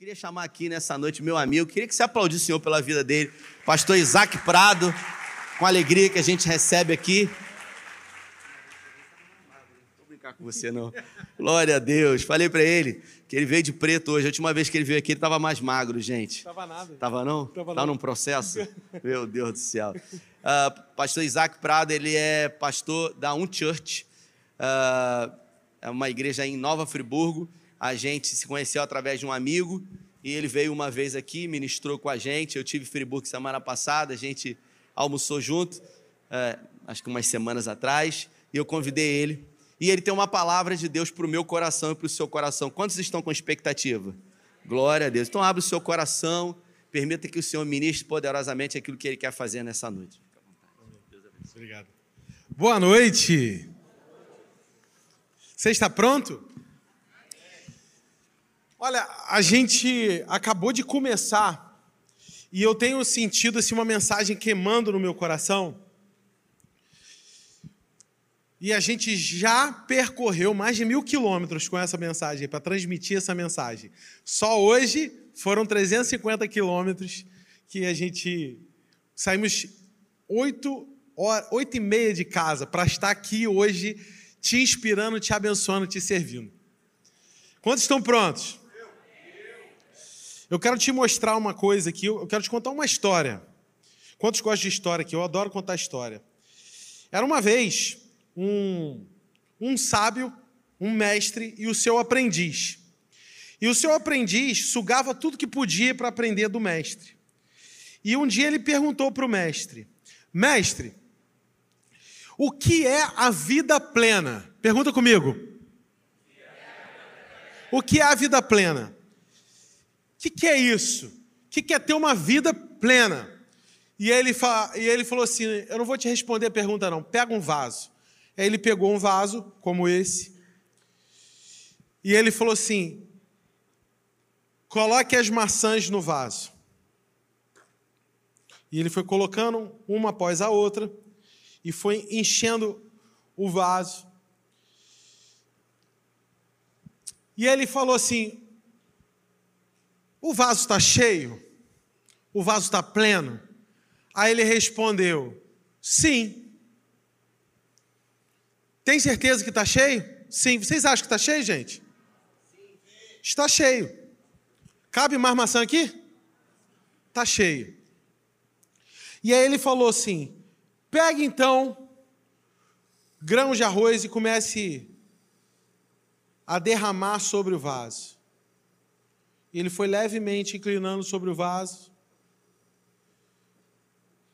Queria chamar aqui nessa noite meu amigo, queria que você aplaudisse o Senhor pela vida dele, pastor Isaac Prado, com a alegria que a gente recebe aqui. Não vou brincar com você não. Glória a Deus. Falei para ele que ele veio de preto hoje. A última vez que ele veio aqui, ele estava mais magro, gente. Tava nada. Tava não? Tava Tava não. num processo? Meu Deus do céu. Ah, pastor Isaac Prado, ele é pastor da Un Church. Ah, é uma igreja em Nova Friburgo. A gente se conheceu através de um amigo e ele veio uma vez aqui, ministrou com a gente. Eu tive Friburgo semana passada, a gente almoçou junto, eh, acho que umas semanas atrás, e eu convidei ele. E ele tem uma palavra de Deus para o meu coração e para o seu coração. Quantos estão com expectativa? Glória a Deus. Então abre o seu coração, permita que o Senhor ministre poderosamente aquilo que ele quer fazer nessa noite. Obrigado. Boa noite. Você está pronto? Olha, a gente acabou de começar e eu tenho sentido assim, uma mensagem queimando no meu coração. E a gente já percorreu mais de mil quilômetros com essa mensagem, para transmitir essa mensagem. Só hoje foram 350 quilômetros que a gente saímos oito, horas, oito e meia de casa para estar aqui hoje te inspirando, te abençoando, te servindo. Quantos estão prontos? Eu quero te mostrar uma coisa aqui, eu quero te contar uma história. Quantos gostam de história aqui? Eu adoro contar história. Era uma vez um, um sábio, um mestre e o seu aprendiz. E o seu aprendiz sugava tudo que podia para aprender do mestre. E um dia ele perguntou para o mestre: Mestre, o que é a vida plena? Pergunta comigo. O que é a vida plena? Que, que é isso? O que, que é ter uma vida plena? E ele, fa... e ele falou assim: Eu não vou te responder a pergunta, não. Pega um vaso. Aí ele pegou um vaso, como esse, e ele falou assim: Coloque as maçãs no vaso. E ele foi colocando uma após a outra, e foi enchendo o vaso. E ele falou assim: O vaso está cheio? O vaso está pleno? Aí ele respondeu: Sim. Tem certeza que está cheio? Sim. Vocês acham que está cheio, gente? Está cheio. Cabe mais maçã aqui? Está cheio. E aí ele falou assim: pegue então grãos de arroz e comece a derramar sobre o vaso. Ele foi levemente inclinando sobre o vaso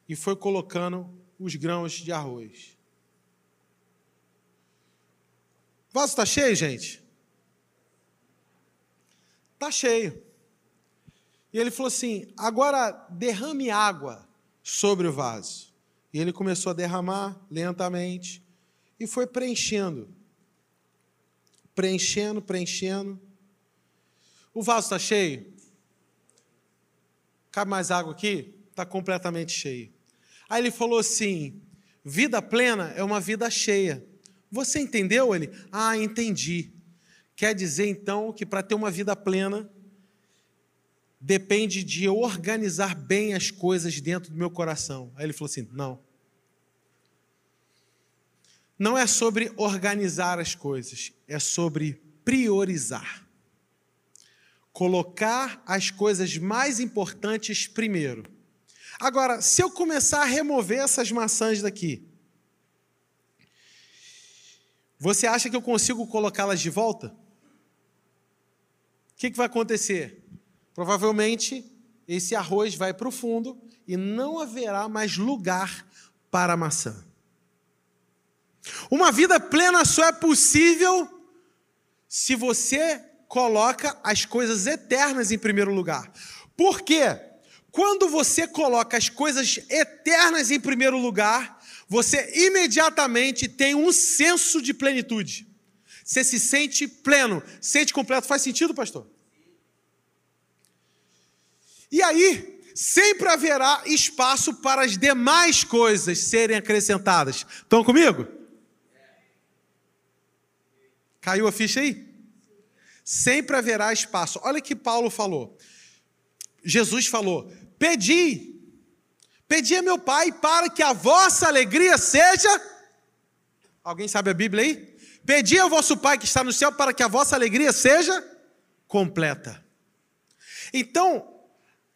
e foi colocando os grãos de arroz. O vaso está cheio, gente? Está cheio. E ele falou assim: agora derrame água sobre o vaso. E ele começou a derramar lentamente e foi preenchendo. Preenchendo, preenchendo. O vaso está cheio? Cabe mais água aqui? Está completamente cheio. Aí ele falou assim: vida plena é uma vida cheia. Você entendeu ele? Ah, entendi. Quer dizer então que para ter uma vida plena, depende de eu organizar bem as coisas dentro do meu coração. Aí ele falou assim: não. Não é sobre organizar as coisas, é sobre priorizar. Colocar as coisas mais importantes primeiro. Agora, se eu começar a remover essas maçãs daqui, você acha que eu consigo colocá-las de volta? O que, que vai acontecer? Provavelmente esse arroz vai para o fundo e não haverá mais lugar para a maçã. Uma vida plena só é possível se você coloca as coisas eternas em primeiro lugar. Por quê? Quando você coloca as coisas eternas em primeiro lugar, você imediatamente tem um senso de plenitude. Você se sente pleno, sente completo. Faz sentido, pastor? E aí, sempre haverá espaço para as demais coisas serem acrescentadas. Estão comigo? Caiu a ficha aí? Sempre haverá espaço. Olha que Paulo falou. Jesus falou: Pedi, pedi a meu Pai para que a vossa alegria seja. Alguém sabe a Bíblia aí? Pedi ao vosso Pai que está no céu para que a vossa alegria seja completa. Então,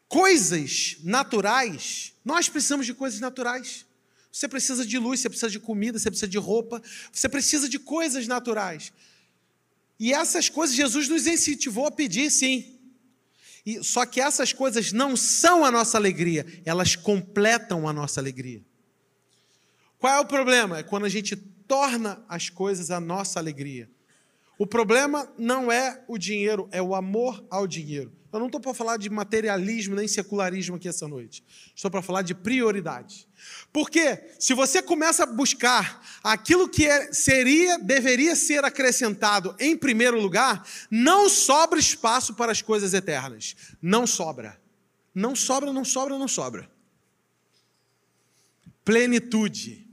coisas naturais, nós precisamos de coisas naturais. Você precisa de luz, você precisa de comida, você precisa de roupa, você precisa de coisas naturais. E essas coisas Jesus nos incentivou a pedir, sim. E, só que essas coisas não são a nossa alegria, elas completam a nossa alegria. Qual é o problema? É quando a gente torna as coisas a nossa alegria. O problema não é o dinheiro, é o amor ao dinheiro. Eu não estou para falar de materialismo nem secularismo aqui essa noite. Estou para falar de prioridade. Porque se você começa a buscar aquilo que é, seria, deveria ser acrescentado em primeiro lugar, não sobra espaço para as coisas eternas. Não sobra. Não sobra, não sobra, não sobra. Plenitude.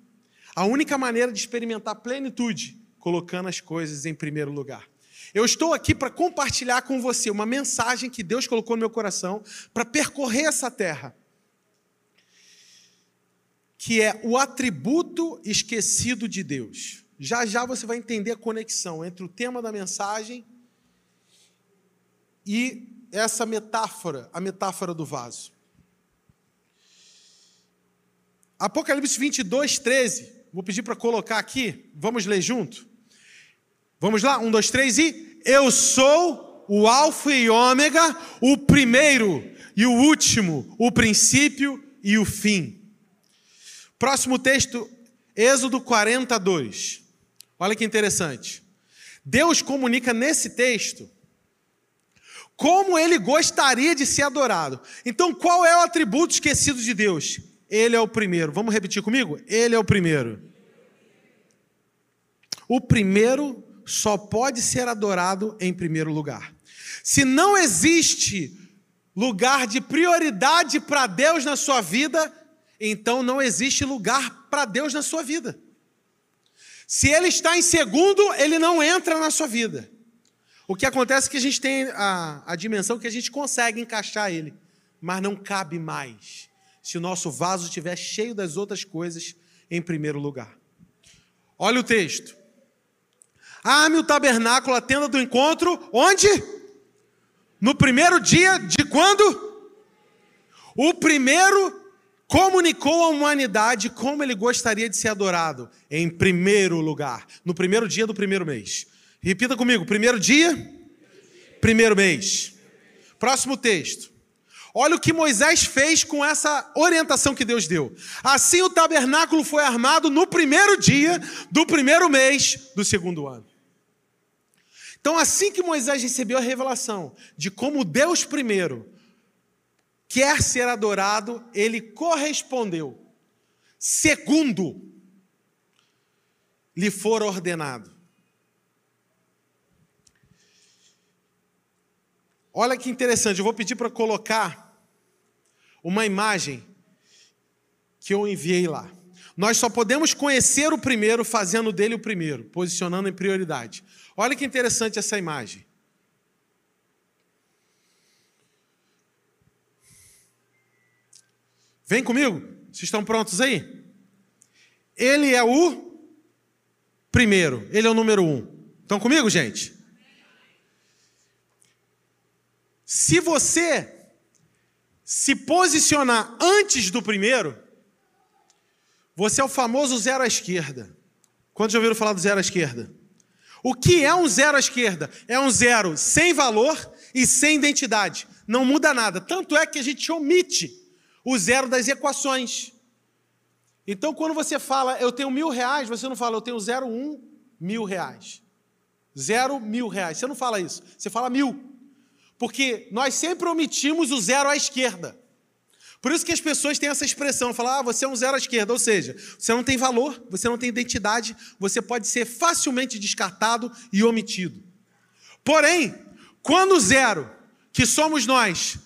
A única maneira de experimentar plenitude, colocando as coisas em primeiro lugar. Eu estou aqui para compartilhar com você uma mensagem que Deus colocou no meu coração para percorrer essa terra, que é o atributo esquecido de Deus. Já já você vai entender a conexão entre o tema da mensagem e essa metáfora, a metáfora do vaso. Apocalipse 22, 13. Vou pedir para colocar aqui, vamos ler junto? Vamos lá? Um, dois, três e. Eu sou o Alfa e Ômega, o primeiro e o último, o princípio e o fim. Próximo texto, Êxodo 42. Olha que interessante. Deus comunica nesse texto como ele gostaria de ser adorado. Então, qual é o atributo esquecido de Deus? Ele é o primeiro. Vamos repetir comigo? Ele é o primeiro. O primeiro só pode ser adorado em primeiro lugar. Se não existe lugar de prioridade para Deus na sua vida, então não existe lugar para Deus na sua vida. Se ele está em segundo, ele não entra na sua vida. O que acontece é que a gente tem a, a dimensão que a gente consegue encaixar ele, mas não cabe mais se o nosso vaso estiver cheio das outras coisas em primeiro lugar. Olha o texto. Arme o tabernáculo, a tenda do encontro, onde? No primeiro dia de quando? O primeiro comunicou à humanidade como ele gostaria de ser adorado. Em primeiro lugar, no primeiro dia do primeiro mês. Repita comigo: primeiro dia, primeiro mês. Próximo texto. Olha o que Moisés fez com essa orientação que Deus deu. Assim o tabernáculo foi armado no primeiro dia do primeiro mês do segundo ano. Então, assim que Moisés recebeu a revelação de como Deus primeiro quer ser adorado, ele correspondeu. Segundo, lhe for ordenado. Olha que interessante, eu vou pedir para colocar uma imagem que eu enviei lá. Nós só podemos conhecer o primeiro fazendo dele o primeiro, posicionando em prioridade. Olha que interessante essa imagem. Vem comigo? Vocês estão prontos aí? Ele é o primeiro, ele é o número um. Estão comigo, gente? Se você se posicionar antes do primeiro, você é o famoso zero à esquerda. Quantos já ouviram falar do zero à esquerda? O que é um zero à esquerda? É um zero sem valor e sem identidade. Não muda nada. Tanto é que a gente omite o zero das equações. Então, quando você fala eu tenho mil reais, você não fala eu tenho zero um mil reais. Zero mil reais. Você não fala isso. Você fala mil. Porque nós sempre omitimos o zero à esquerda. Por isso que as pessoas têm essa expressão, falar, ah, você é um zero à esquerda, ou seja, você não tem valor, você não tem identidade, você pode ser facilmente descartado e omitido. Porém, quando o zero, que somos nós,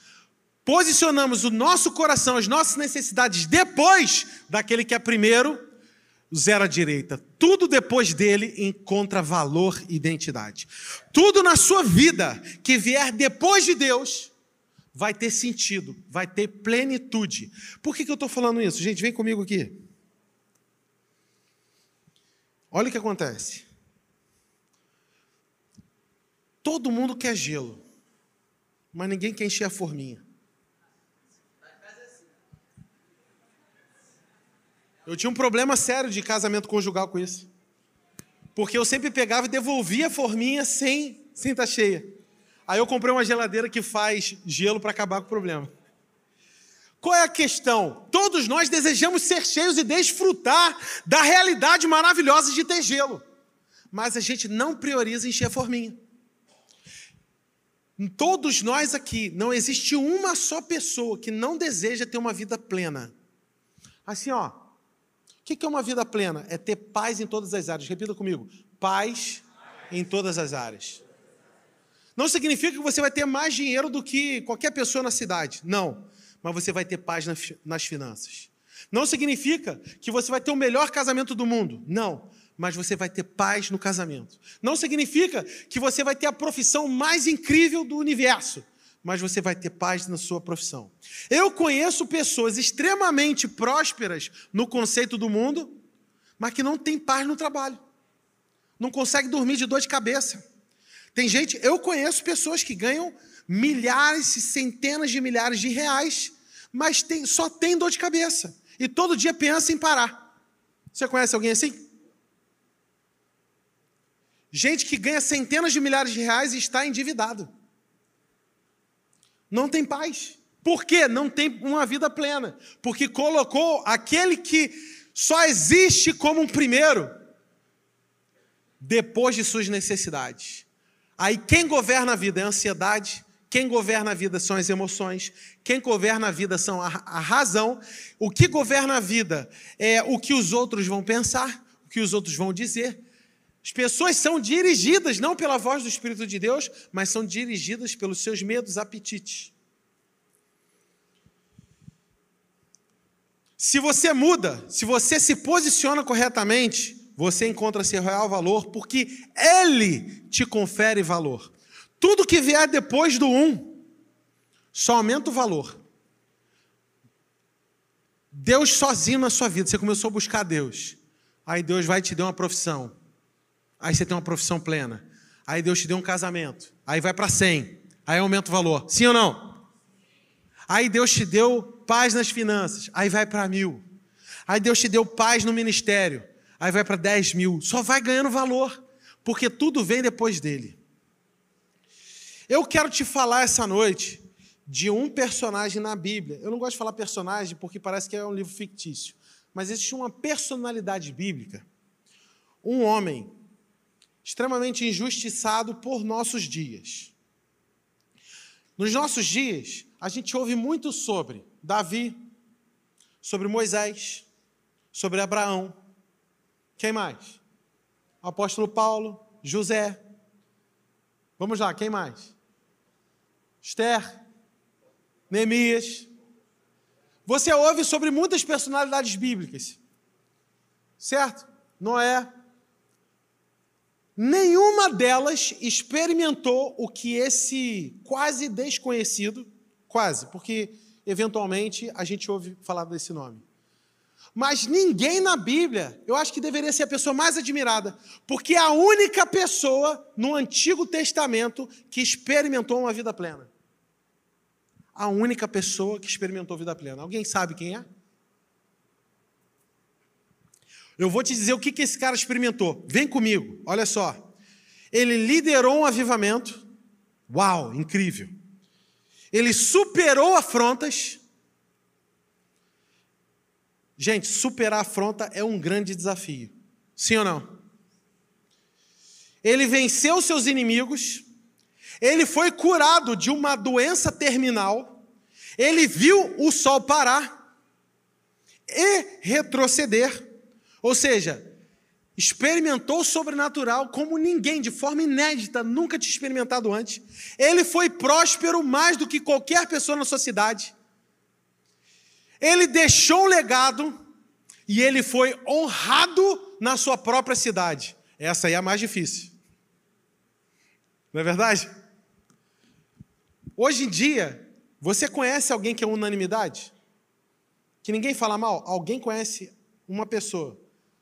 posicionamos o nosso coração, as nossas necessidades depois daquele que é primeiro, zero à direita. Tudo depois dele encontra valor e identidade. Tudo na sua vida que vier depois de Deus vai ter sentido, vai ter plenitude. Por que, que eu estou falando isso? Gente, vem comigo aqui. Olha o que acontece. Todo mundo quer gelo, mas ninguém quer encher a forminha. Eu tinha um problema sério de casamento conjugal com isso. Porque eu sempre pegava e devolvia a forminha sem sem estar tá cheia. Aí eu comprei uma geladeira que faz gelo para acabar com o problema. Qual é a questão? Todos nós desejamos ser cheios e desfrutar da realidade maravilhosa de ter gelo. Mas a gente não prioriza encher a forminha. Todos nós aqui, não existe uma só pessoa que não deseja ter uma vida plena. Assim, ó, o que é uma vida plena? É ter paz em todas as áreas. Repita comigo: paz em todas as áreas. Não significa que você vai ter mais dinheiro do que qualquer pessoa na cidade. Não. Mas você vai ter paz nas finanças. Não significa que você vai ter o melhor casamento do mundo. Não. Mas você vai ter paz no casamento. Não significa que você vai ter a profissão mais incrível do universo mas você vai ter paz na sua profissão. Eu conheço pessoas extremamente prósperas no conceito do mundo, mas que não têm paz no trabalho. Não consegue dormir de dor de cabeça. Tem gente, eu conheço pessoas que ganham milhares e centenas de milhares de reais, mas tem, só tem dor de cabeça. E todo dia pensa em parar. Você conhece alguém assim? Gente que ganha centenas de milhares de reais e está endividado não tem paz. Por quê? Não tem uma vida plena. Porque colocou aquele que só existe como um primeiro depois de suas necessidades. Aí quem governa a vida é a ansiedade, quem governa a vida são as emoções, quem governa a vida são a, a razão, o que governa a vida é o que os outros vão pensar, o que os outros vão dizer. As pessoas são dirigidas não pela voz do Espírito de Deus, mas são dirigidas pelos seus medos, apetites. Se você muda, se você se posiciona corretamente, você encontra seu real valor, porque Ele te confere valor. Tudo que vier depois do um, só aumenta o valor. Deus sozinho na sua vida, você começou a buscar Deus. Aí Deus vai te dar uma profissão. Aí você tem uma profissão plena. Aí Deus te deu um casamento. Aí vai para 100. Aí aumenta o valor. Sim ou não? Aí Deus te deu paz nas finanças. Aí vai para mil. Aí Deus te deu paz no ministério. Aí vai para 10 mil. Só vai ganhando valor. Porque tudo vem depois dele. Eu quero te falar essa noite de um personagem na Bíblia. Eu não gosto de falar personagem porque parece que é um livro fictício. Mas existe uma personalidade bíblica. Um homem extremamente injustiçado por nossos dias. Nos nossos dias, a gente ouve muito sobre Davi, sobre Moisés, sobre Abraão. Quem mais? Apóstolo Paulo, José. Vamos lá, quem mais? Esther, Neemias. Você ouve sobre muitas personalidades bíblicas, certo? Noé, Nenhuma delas experimentou o que esse quase desconhecido, quase, porque eventualmente a gente ouve falar desse nome. Mas ninguém na Bíblia, eu acho que deveria ser a pessoa mais admirada, porque é a única pessoa no Antigo Testamento que experimentou uma vida plena. A única pessoa que experimentou vida plena. Alguém sabe quem é? Eu vou te dizer o que, que esse cara experimentou. Vem comigo, olha só. Ele liderou um avivamento. Uau, incrível. Ele superou afrontas. Gente, superar afronta é um grande desafio. Sim ou não? Ele venceu seus inimigos. Ele foi curado de uma doença terminal. Ele viu o sol parar e retroceder. Ou seja, experimentou o sobrenatural como ninguém, de forma inédita, nunca tinha experimentado antes. Ele foi próspero mais do que qualquer pessoa na sua cidade. Ele deixou um legado e ele foi honrado na sua própria cidade. Essa aí é a mais difícil. Não é verdade? Hoje em dia, você conhece alguém que é unanimidade? Que ninguém fala mal? Alguém conhece uma pessoa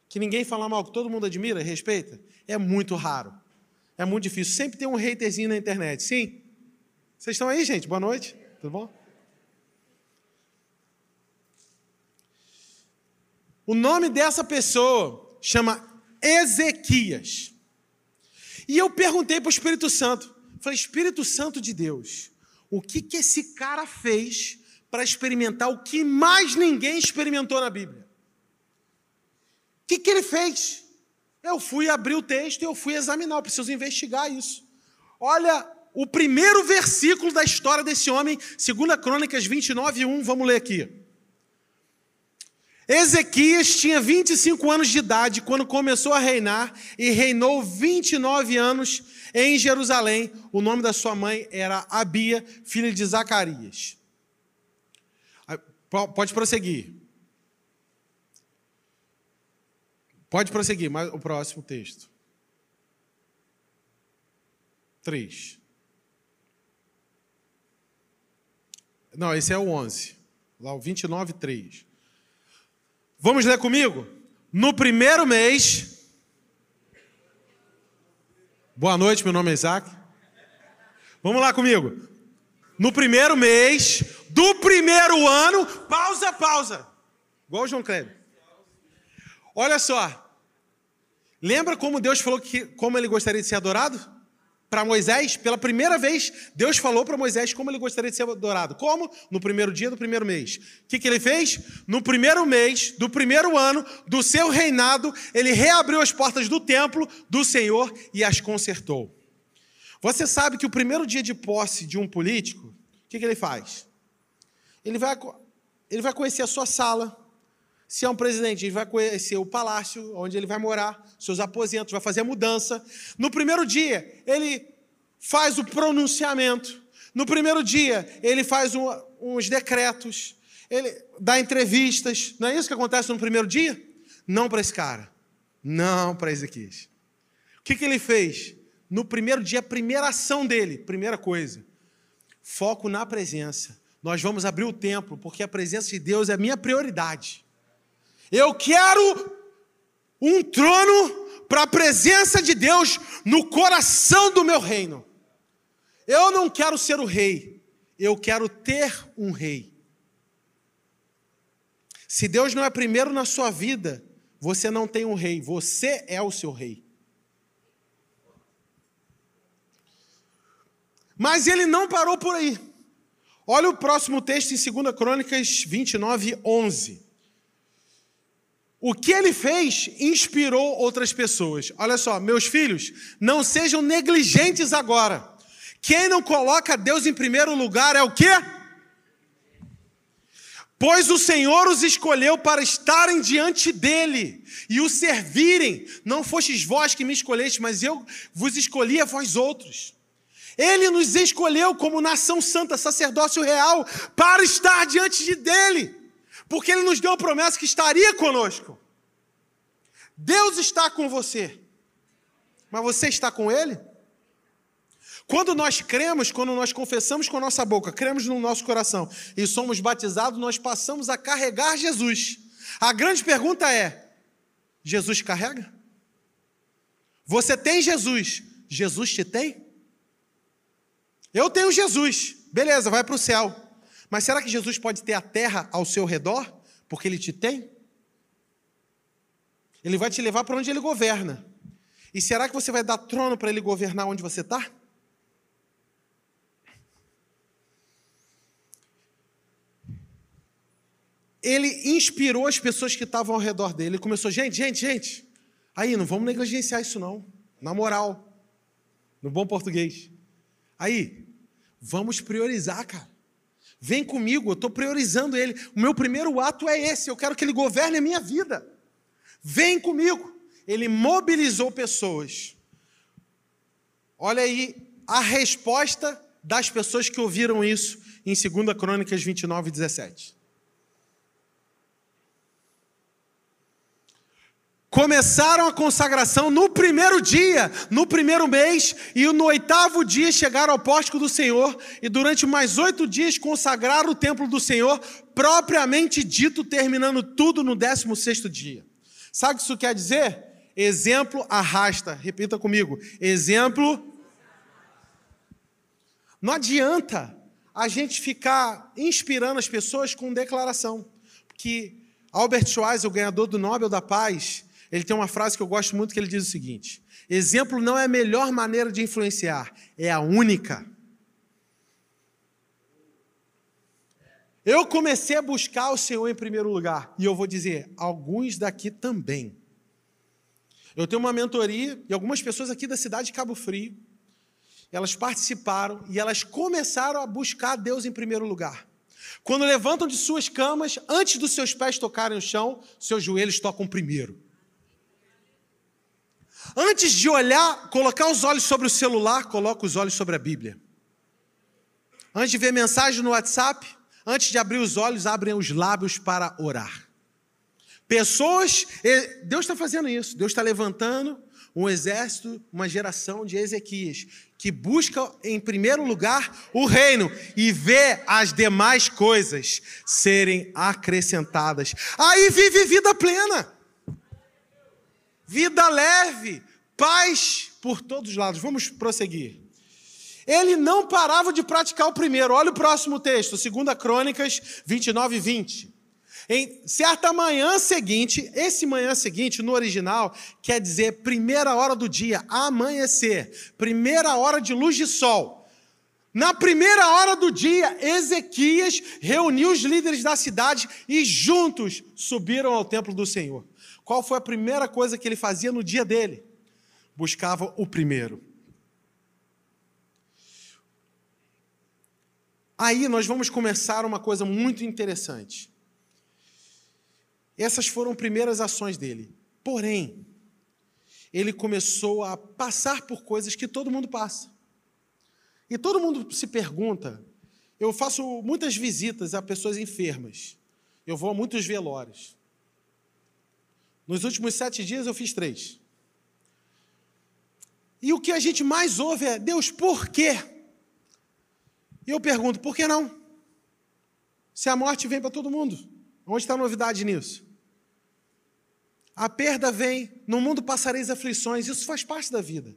que ninguém fala mal, que todo mundo admira, respeita? É muito raro. É muito difícil. Sempre tem um haterzinho na internet. Sim? Vocês estão aí, gente? Boa noite. Tudo bom? O nome dessa pessoa chama Ezequias. E eu perguntei para o Espírito Santo, falei, Espírito Santo de Deus, o que, que esse cara fez para experimentar o que mais ninguém experimentou na Bíblia? O que, que ele fez? Eu fui abrir o texto e eu fui examinar, eu preciso investigar isso. Olha o primeiro versículo da história desse homem, 2 Crônicas 29, 1, vamos ler aqui. Ezequias tinha 25 anos de idade quando começou a reinar e reinou 29 anos em Jerusalém. O nome da sua mãe era Abia, filha de Zacarias. Pode prosseguir. Pode prosseguir, mas o próximo texto. 3. Não, esse é o 11. Lá o 29, 3. Vamos ler comigo? No primeiro mês. Boa noite, meu nome é Isaac. Vamos lá comigo. No primeiro mês do primeiro ano. Pausa, pausa. Igual o João Kleber. Olha só. Lembra como Deus falou que como ele gostaria de ser adorado? Para Moisés, pela primeira vez, Deus falou para Moisés como ele gostaria de ser adorado. Como? No primeiro dia do primeiro mês. O que, que ele fez? No primeiro mês do primeiro ano do seu reinado, ele reabriu as portas do templo do Senhor e as consertou. Você sabe que o primeiro dia de posse de um político, o que, que ele faz? Ele vai, ele vai conhecer a sua sala, se é um presidente, ele vai conhecer o palácio onde ele vai morar, seus aposentos, vai fazer a mudança. No primeiro dia, ele faz o pronunciamento. No primeiro dia, ele faz um, uns decretos. Ele dá entrevistas. Não é isso que acontece no primeiro dia? Não para esse cara. Não para Ezequias. O que, que ele fez? No primeiro dia, a primeira ação dele, primeira coisa, foco na presença. Nós vamos abrir o templo, porque a presença de Deus é a minha prioridade. Eu quero um trono para a presença de Deus no coração do meu reino. Eu não quero ser o rei, eu quero ter um rei. Se Deus não é primeiro na sua vida, você não tem um rei, você é o seu rei. Mas ele não parou por aí. Olha o próximo texto em 2 Crônicas 29, 11. O que ele fez inspirou outras pessoas. Olha só, meus filhos, não sejam negligentes agora. Quem não coloca Deus em primeiro lugar é o quê? Pois o Senhor os escolheu para estarem diante dele e o servirem. Não fostes vós que me escolheste, mas eu vos escolhi a vós outros. Ele nos escolheu como nação santa, sacerdócio real, para estar diante de dele porque Ele nos deu a promessa que estaria conosco. Deus está com você, mas você está com Ele? Quando nós cremos, quando nós confessamos com a nossa boca, cremos no nosso coração e somos batizados, nós passamos a carregar Jesus. A grande pergunta é: Jesus carrega? Você tem Jesus, Jesus te tem? Eu tenho Jesus, beleza, vai para o céu. Mas será que Jesus pode ter a terra ao seu redor? Porque ele te tem? Ele vai te levar para onde ele governa. E será que você vai dar trono para ele governar onde você está? Ele inspirou as pessoas que estavam ao redor dele. Ele começou, gente, gente, gente. Aí, não vamos negligenciar isso não. Na moral. No bom português. Aí, vamos priorizar, cara. Vem comigo, eu estou priorizando ele. O meu primeiro ato é esse, eu quero que ele governe a minha vida. Vem comigo. Ele mobilizou pessoas. Olha aí a resposta das pessoas que ouviram isso em 2 Crônicas 29, 17. Começaram a consagração no primeiro dia, no primeiro mês, e no oitavo dia chegaram ao pórtico do Senhor, e durante mais oito dias consagraram o templo do Senhor, propriamente dito, terminando tudo no décimo sexto dia. Sabe o que isso quer dizer? Exemplo arrasta. Repita comigo. Exemplo. Não adianta a gente ficar inspirando as pessoas com declaração. Porque Albert Schweitzer, o ganhador do Nobel da Paz, ele tem uma frase que eu gosto muito que ele diz o seguinte: exemplo não é a melhor maneira de influenciar, é a única. Eu comecei a buscar o Senhor em primeiro lugar, e eu vou dizer, alguns daqui também. Eu tenho uma mentoria e algumas pessoas aqui da cidade de Cabo Frio, elas participaram e elas começaram a buscar Deus em primeiro lugar. Quando levantam de suas camas, antes dos seus pés tocarem o chão, seus joelhos tocam primeiro. Antes de olhar, colocar os olhos sobre o celular, coloca os olhos sobre a Bíblia. Antes de ver mensagem no WhatsApp, antes de abrir os olhos, abrem os lábios para orar. Pessoas, Deus está fazendo isso, Deus está levantando um exército, uma geração de Ezequias, que busca em primeiro lugar o reino e vê as demais coisas serem acrescentadas. Aí vive vida plena vida leve, paz por todos os lados. Vamos prosseguir. Ele não parava de praticar o primeiro. Olha o próximo texto, 2 Crônicas 29 e 20. Em certa manhã seguinte, esse manhã seguinte, no original, quer dizer primeira hora do dia, amanhecer, primeira hora de luz de sol. Na primeira hora do dia, Ezequias reuniu os líderes da cidade e juntos subiram ao templo do Senhor. Qual foi a primeira coisa que ele fazia no dia dele? Buscava o primeiro. Aí nós vamos começar uma coisa muito interessante. Essas foram primeiras ações dele. Porém, ele começou a passar por coisas que todo mundo passa. E todo mundo se pergunta. Eu faço muitas visitas a pessoas enfermas. Eu vou a muitos velórios. Nos últimos sete dias eu fiz três. E o que a gente mais ouve é: Deus, por quê? E eu pergunto: por que não? Se a morte vem para todo mundo, onde está a novidade nisso? A perda vem, no mundo passareis aflições, isso faz parte da vida.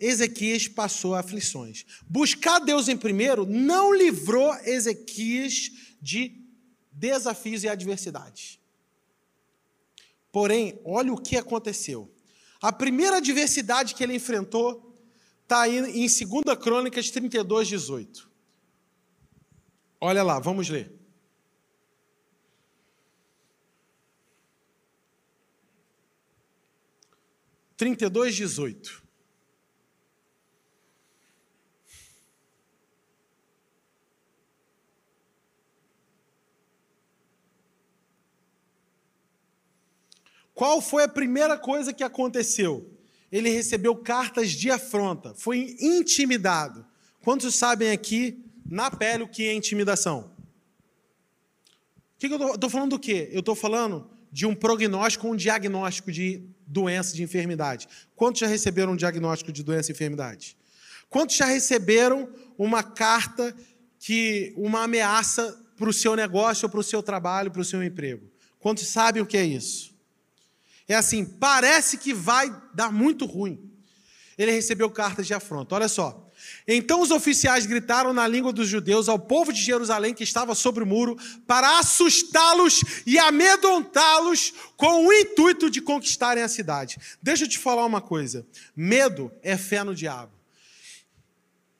Ezequias passou aflições. Buscar Deus em primeiro não livrou Ezequias de desafios e adversidades. Porém, olha o que aconteceu. A primeira adversidade que ele enfrentou está em 2 Crônicas 32, 18. Olha lá, vamos ler. Trinta e dois, dezoito. Qual foi a primeira coisa que aconteceu? Ele recebeu cartas de afronta, foi intimidado. Quantos sabem aqui, na pele, o que é intimidação? O que, eu estou falando do quê? Eu estou falando de um prognóstico, um diagnóstico de doença, de enfermidade. Quantos já receberam um diagnóstico de doença e enfermidade? Quantos já receberam uma carta que uma ameaça para o seu negócio, para o seu trabalho, para o seu emprego? Quantos sabem o que é isso? É assim, parece que vai dar muito ruim. Ele recebeu cartas de afronta. Olha só. Então os oficiais gritaram na língua dos judeus ao povo de Jerusalém que estava sobre o muro para assustá-los e amedrontá-los com o intuito de conquistarem a cidade. Deixa eu te falar uma coisa: medo é fé no diabo.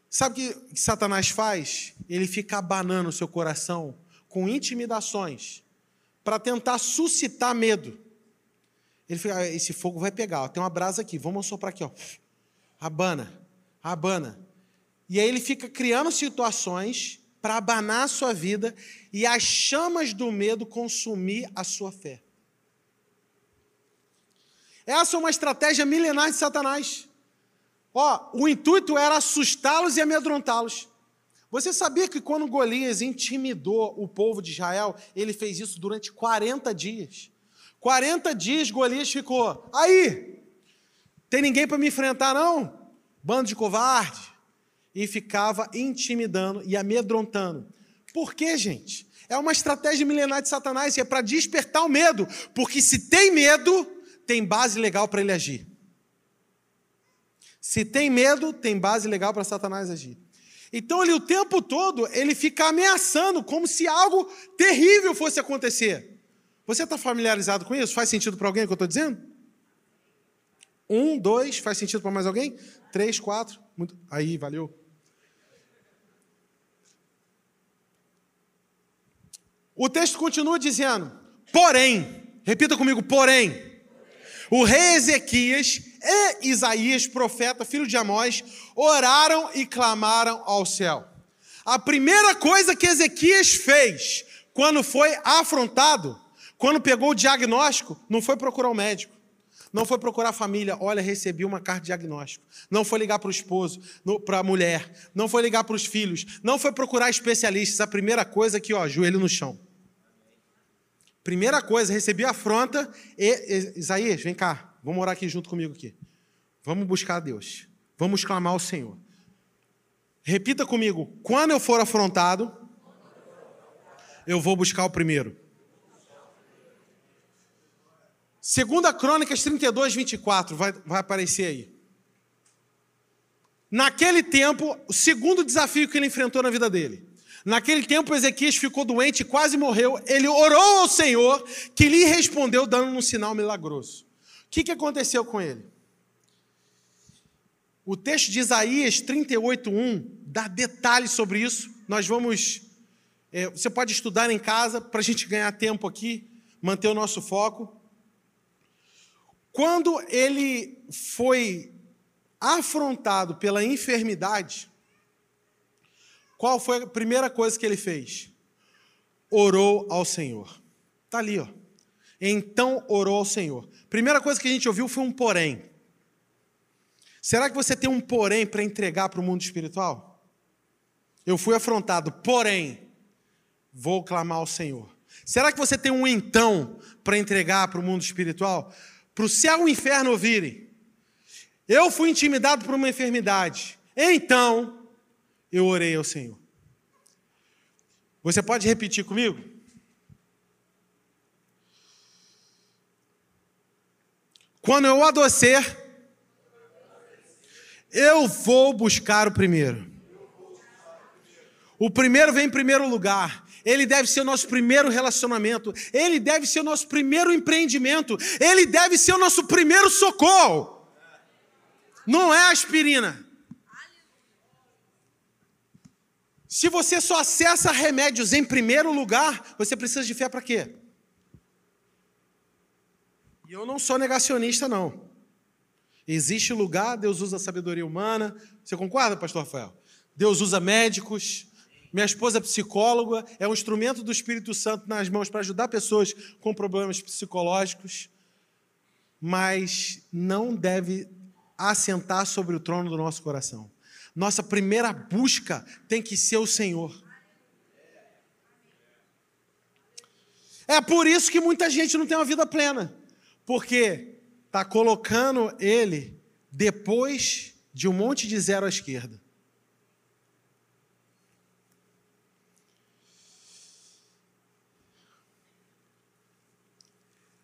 Sabe o que Satanás faz? Ele fica abanando o seu coração com intimidações para tentar suscitar medo. Ele fica, ah, esse fogo vai pegar, ó, tem uma brasa aqui, vamos soprar aqui, ó. Abana, abana. E aí ele fica criando situações para abanar a sua vida e as chamas do medo consumir a sua fé. Essa é uma estratégia milenar de Satanás. Ó, o intuito era assustá-los e amedrontá-los. Você sabia que quando Golias intimidou o povo de Israel, ele fez isso durante 40 dias? 40 dias Golias ficou. Aí, tem ninguém para me enfrentar, não? Bando de covarde. E ficava intimidando e amedrontando. Por quê, gente? É uma estratégia milenar de Satanás, e é para despertar o medo. Porque se tem medo, tem base legal para ele agir. Se tem medo, tem base legal para Satanás agir. Então ele o tempo todo ele fica ameaçando, como se algo terrível fosse acontecer. Você está familiarizado com isso? Faz sentido para alguém o que eu estou dizendo? Um, dois, faz sentido para mais alguém? Três, quatro. Muito... Aí, valeu. O texto continua dizendo, porém, repita comigo, porém. O rei Ezequias e Isaías, profeta, filho de Amós, oraram e clamaram ao céu. A primeira coisa que Ezequias fez quando foi afrontado, quando pegou o diagnóstico, não foi procurar o médico, não foi procurar a família, olha, recebi uma carta de diagnóstico. Não foi ligar para o esposo, para a mulher, não foi ligar para os filhos, não foi procurar especialistas. A primeira coisa aqui, ó, joelho no chão. Primeira coisa, recebi a afronta e, Isaías, vem cá, vamos orar aqui junto comigo aqui. Vamos buscar a Deus. Vamos clamar ao Senhor. Repita comigo, quando eu for afrontado, eu vou buscar o primeiro. Segunda Crônicas 32, 24, vai, vai aparecer aí. Naquele tempo, o segundo desafio que ele enfrentou na vida dele. Naquele tempo, Ezequias ficou doente e quase morreu. Ele orou ao Senhor, que lhe respondeu, dando um sinal milagroso. O que, que aconteceu com ele? O texto de Isaías 38:1 dá detalhes sobre isso. Nós vamos. É, você pode estudar em casa para a gente ganhar tempo aqui, manter o nosso foco. Quando ele foi afrontado pela enfermidade, qual foi a primeira coisa que ele fez? Orou ao Senhor. Está ali, ó. Então orou ao Senhor. Primeira coisa que a gente ouviu foi um porém. Será que você tem um porém para entregar para o mundo espiritual? Eu fui afrontado, porém, vou clamar ao Senhor. Será que você tem um então para entregar para o mundo espiritual? Para o céu e o inferno ouvirem. Eu fui intimidado por uma enfermidade. Então, eu orei ao Senhor. Você pode repetir comigo? Quando eu adoecer, eu vou buscar o primeiro. O primeiro vem em primeiro lugar. Ele deve ser o nosso primeiro relacionamento. Ele deve ser o nosso primeiro empreendimento. Ele deve ser o nosso primeiro socorro. Não é aspirina. Se você só acessa remédios em primeiro lugar, você precisa de fé para quê? E eu não sou negacionista, não. Existe lugar, Deus usa a sabedoria humana. Você concorda, pastor Rafael? Deus usa médicos. Minha esposa é psicóloga, é um instrumento do Espírito Santo nas mãos para ajudar pessoas com problemas psicológicos, mas não deve assentar sobre o trono do nosso coração. Nossa primeira busca tem que ser o Senhor. É por isso que muita gente não tem uma vida plena, porque está colocando ele depois de um monte de zero à esquerda.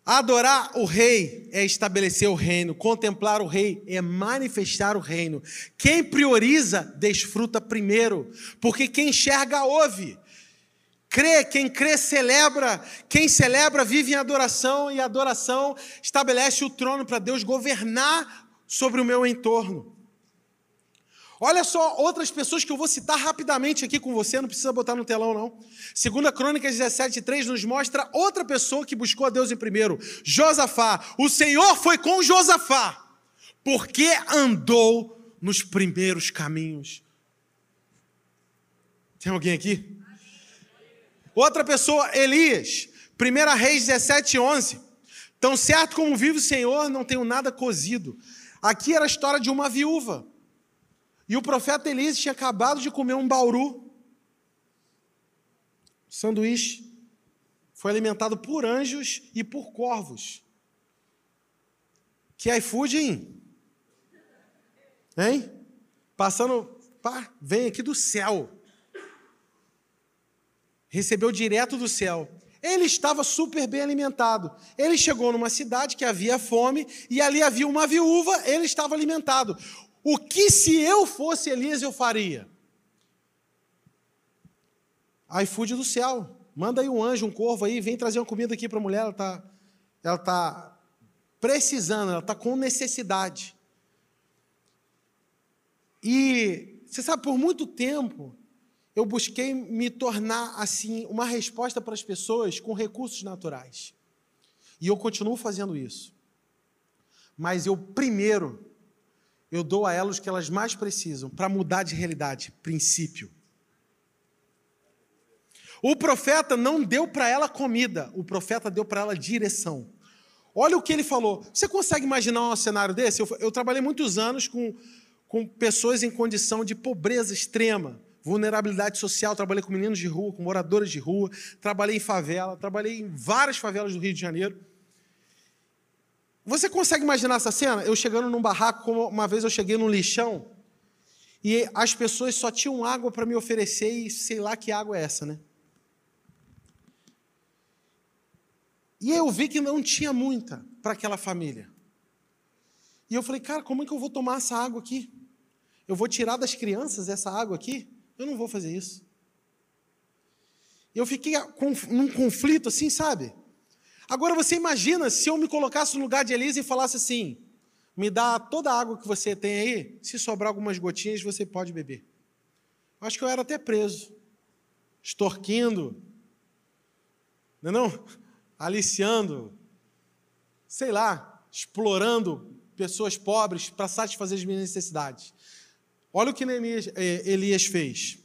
Adorar o rei é estabelecer o reino, contemplar o rei é manifestar o reino. Quem prioriza, desfruta primeiro, porque quem enxerga, ouve. Crê, quem crê, celebra. Quem celebra, vive em adoração, e adoração estabelece o trono para Deus governar sobre o meu entorno. Olha só outras pessoas que eu vou citar rapidamente aqui com você, não precisa botar no telão, não. Segunda Crônicas 17, 3 nos mostra outra pessoa que buscou a Deus em primeiro, Josafá. O Senhor foi com Josafá, porque andou nos primeiros caminhos. Tem alguém aqui? Outra pessoa, Elias, 1 Reis 17, 11. Tão certo como vive o Senhor, não tenho nada cozido. Aqui era a história de uma viúva. E o profeta Elias tinha acabado de comer um bauru, sanduíche, foi alimentado por anjos e por corvos. Que iFood, hein? Hein? Passando, pá, vem aqui do céu. Recebeu direto do céu. Ele estava super bem alimentado. Ele chegou numa cidade que havia fome e ali havia uma viúva, ele estava alimentado. O que se eu fosse Elias eu faria? iFood do céu. Manda aí um anjo, um corvo aí, vem trazer uma comida aqui para a mulher, ela está ela tá precisando, ela está com necessidade. E você sabe, por muito tempo, eu busquei me tornar assim uma resposta para as pessoas com recursos naturais. E eu continuo fazendo isso. Mas eu primeiro eu dou a elas o que elas mais precisam para mudar de realidade, princípio. O profeta não deu para ela comida, o profeta deu para ela direção. Olha o que ele falou. Você consegue imaginar um cenário desse? Eu, eu trabalhei muitos anos com, com pessoas em condição de pobreza extrema, vulnerabilidade social. Trabalhei com meninos de rua, com moradores de rua, trabalhei em favela, trabalhei em várias favelas do Rio de Janeiro. Você consegue imaginar essa cena? Eu chegando num barraco, como uma vez eu cheguei num lixão, e as pessoas só tinham água para me oferecer, e sei lá que água é essa, né? E eu vi que não tinha muita para aquela família. E eu falei, cara, como é que eu vou tomar essa água aqui? Eu vou tirar das crianças essa água aqui? Eu não vou fazer isso. Eu fiquei num conflito assim, sabe? Agora você imagina se eu me colocasse no lugar de Elisa e falasse assim: me dá toda a água que você tem aí, se sobrar algumas gotinhas você pode beber. Acho que eu era até preso, extorquindo, não é não? aliciando, sei lá, explorando pessoas pobres para satisfazer as minhas necessidades. Olha o que eh, Elias fez.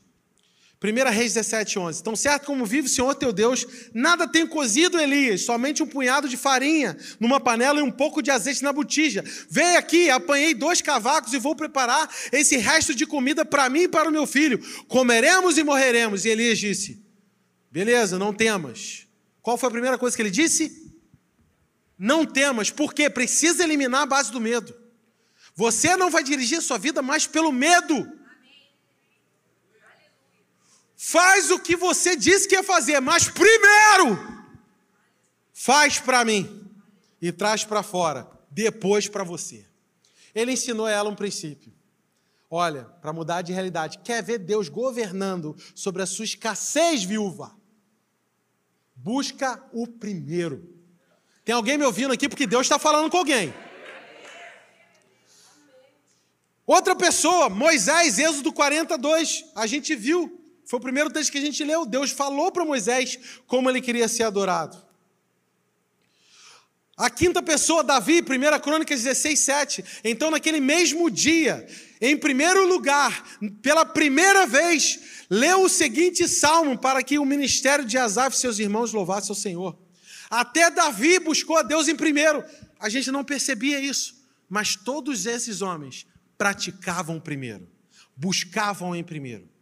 1 Reis 17, 11. Tão certo como vive o Senhor teu Deus, nada tem cozido, Elias, somente um punhado de farinha numa panela e um pouco de azeite na botija. Vem aqui, apanhei dois cavacos e vou preparar esse resto de comida para mim e para o meu filho. Comeremos e morreremos. E Elias disse: Beleza, não temas. Qual foi a primeira coisa que ele disse? Não temas, porque precisa eliminar a base do medo. Você não vai dirigir sua vida mais pelo medo. Faz o que você disse que ia fazer, mas primeiro faz para mim e traz para fora, depois para você. Ele ensinou a ela um princípio. Olha, para mudar de realidade, quer ver Deus governando sobre a sua escassez, viúva? Busca o primeiro. Tem alguém me ouvindo aqui porque Deus está falando com alguém. Outra pessoa, Moisés, Êxodo 42, a gente viu, foi o primeiro texto que a gente leu. Deus falou para Moisés como ele queria ser adorado. A quinta pessoa, Davi, 1 Crônicas 16, 7. Então, naquele mesmo dia, em primeiro lugar, pela primeira vez, leu o seguinte salmo para que o ministério de Asaf e seus irmãos louvassem o Senhor. Até Davi buscou a Deus em primeiro. A gente não percebia isso, mas todos esses homens praticavam primeiro, buscavam em primeiro.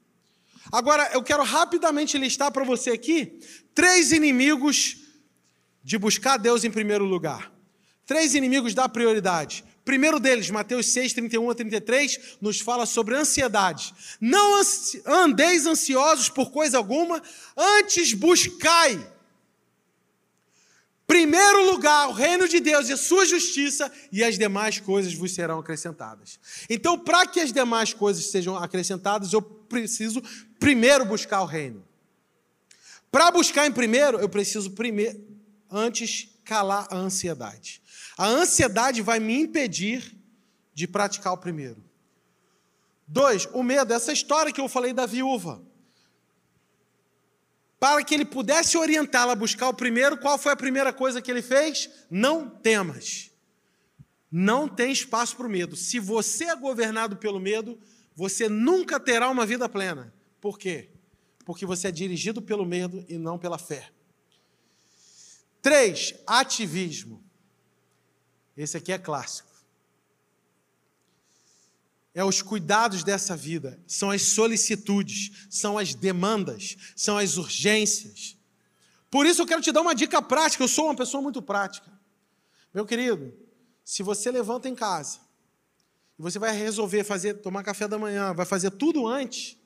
Agora, eu quero rapidamente listar para você aqui três inimigos de buscar Deus em primeiro lugar. Três inimigos da prioridade. Primeiro deles, Mateus 6, 31 a 33, nos fala sobre ansiedade. Não andeis ansiosos por coisa alguma, antes buscai. Primeiro lugar, o reino de Deus e a sua justiça, e as demais coisas vos serão acrescentadas. Então, para que as demais coisas sejam acrescentadas, eu preciso primeiro buscar o reino. Para buscar em primeiro, eu preciso primeiro antes calar a ansiedade. A ansiedade vai me impedir de praticar o primeiro. Dois, o medo, essa história que eu falei da viúva. Para que ele pudesse orientá-la a buscar o primeiro, qual foi a primeira coisa que ele fez? Não temas. Não tem espaço para o medo. Se você é governado pelo medo, você nunca terá uma vida plena. Por quê? Porque você é dirigido pelo medo e não pela fé. Três, ativismo. Esse aqui é clássico. É os cuidados dessa vida, são as solicitudes, são as demandas, são as urgências. Por isso eu quero te dar uma dica prática. Eu sou uma pessoa muito prática. Meu querido, se você levanta em casa e você vai resolver fazer, tomar café da manhã, vai fazer tudo antes,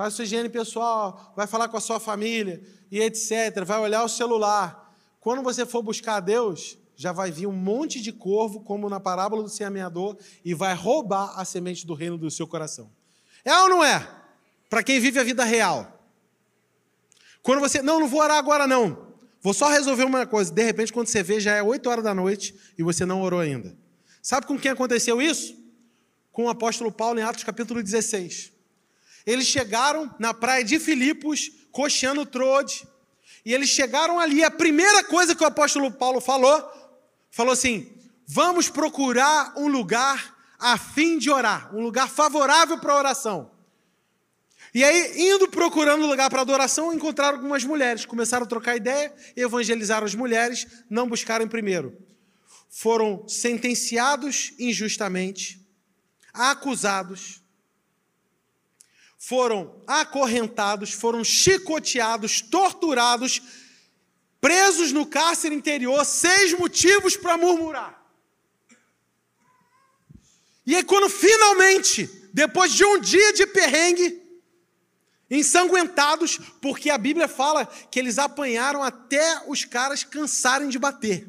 faz sua higiene pessoal, vai falar com a sua família e etc., vai olhar o celular. Quando você for buscar Deus, já vai vir um monte de corvo, como na parábola do semeador, e vai roubar a semente do reino do seu coração. É ou não é? Para quem vive a vida real. Quando você, não, não vou orar agora não. Vou só resolver uma coisa. De repente, quando você vê, já é 8 horas da noite e você não orou ainda. Sabe com quem aconteceu isso? Com o apóstolo Paulo em Atos capítulo 16. Eles chegaram na praia de Filipos, coxeando Trode, e eles chegaram ali. A primeira coisa que o apóstolo Paulo falou, falou assim: vamos procurar um lugar a fim de orar, um lugar favorável para oração. E aí, indo procurando lugar para adoração, encontraram algumas mulheres. Começaram a trocar ideia, evangelizaram as mulheres, não buscaram primeiro. Foram sentenciados injustamente, acusados, foram acorrentados, foram chicoteados, torturados, presos no cárcere interior, seis motivos para murmurar. E aí, quando finalmente, depois de um dia de perrengue, ensanguentados, porque a Bíblia fala que eles apanharam até os caras cansarem de bater.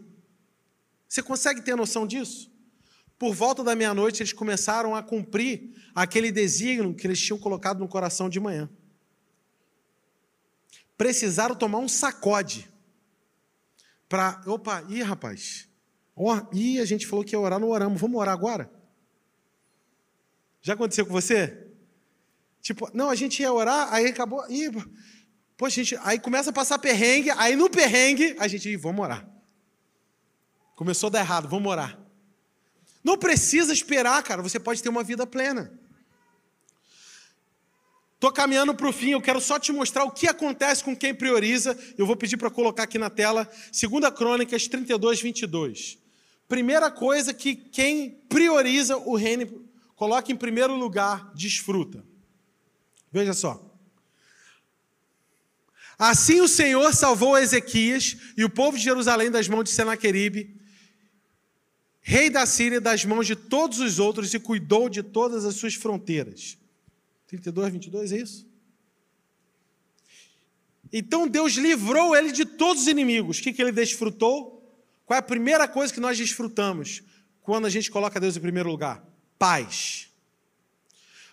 Você consegue ter noção disso? Por volta da meia-noite, eles começaram a cumprir aquele desígnio que eles tinham colocado no coração de manhã. Precisaram tomar um sacode para. Opa, ih, rapaz. Oh, ih, a gente falou que ia orar, não oramos. Vamos orar agora? Já aconteceu com você? Tipo, não, a gente ia orar, aí acabou. Ih, pô, gente, aí começa a passar perrengue, aí no perrengue a gente, vamos orar. Começou a dar errado, vamos orar. Não precisa esperar, cara, você pode ter uma vida plena. Estou caminhando para o fim, eu quero só te mostrar o que acontece com quem prioriza. Eu vou pedir para colocar aqui na tela, 2 Crônicas 32, 22. Primeira coisa que quem prioriza o reino, coloca em primeiro lugar, desfruta. Veja só. Assim o Senhor salvou Ezequias e o povo de Jerusalém das mãos de Senaqueribe, rei da Síria, das mãos de todos os outros e cuidou de todas as suas fronteiras. 32, 22, é isso? Então Deus livrou ele de todos os inimigos. O que, que ele desfrutou? Qual é a primeira coisa que nós desfrutamos quando a gente coloca Deus em primeiro lugar? Paz.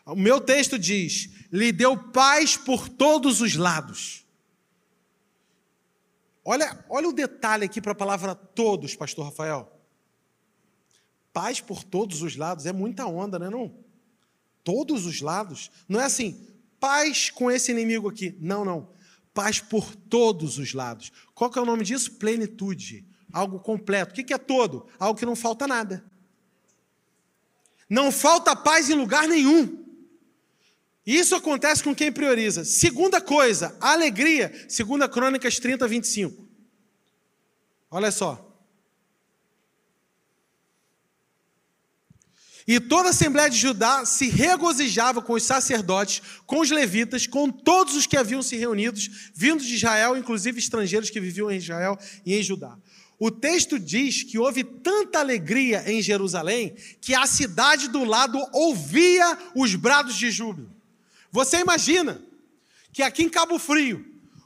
O meu texto diz: lhe deu paz por todos os lados. Olha, olha o detalhe aqui para a palavra todos, pastor Rafael. Paz por todos os lados é muita onda, né, não? Todos os lados. Não é assim, paz com esse inimigo aqui. Não, não. Paz por todos os lados. Qual que é o nome disso? Plenitude. Algo completo. O que é todo? Algo que não falta nada. Não falta paz em lugar nenhum. Isso acontece com quem prioriza. Segunda coisa, alegria. Segunda Crônicas 30, 25. Olha só. E toda a Assembleia de Judá se regozijava com os sacerdotes, com os levitas, com todos os que haviam se reunidos, vindos de Israel, inclusive estrangeiros que viviam em Israel e em Judá. O texto diz que houve tanta alegria em Jerusalém que a cidade do lado ouvia os brados de júbilo. Você imagina que aqui em Cabo Frio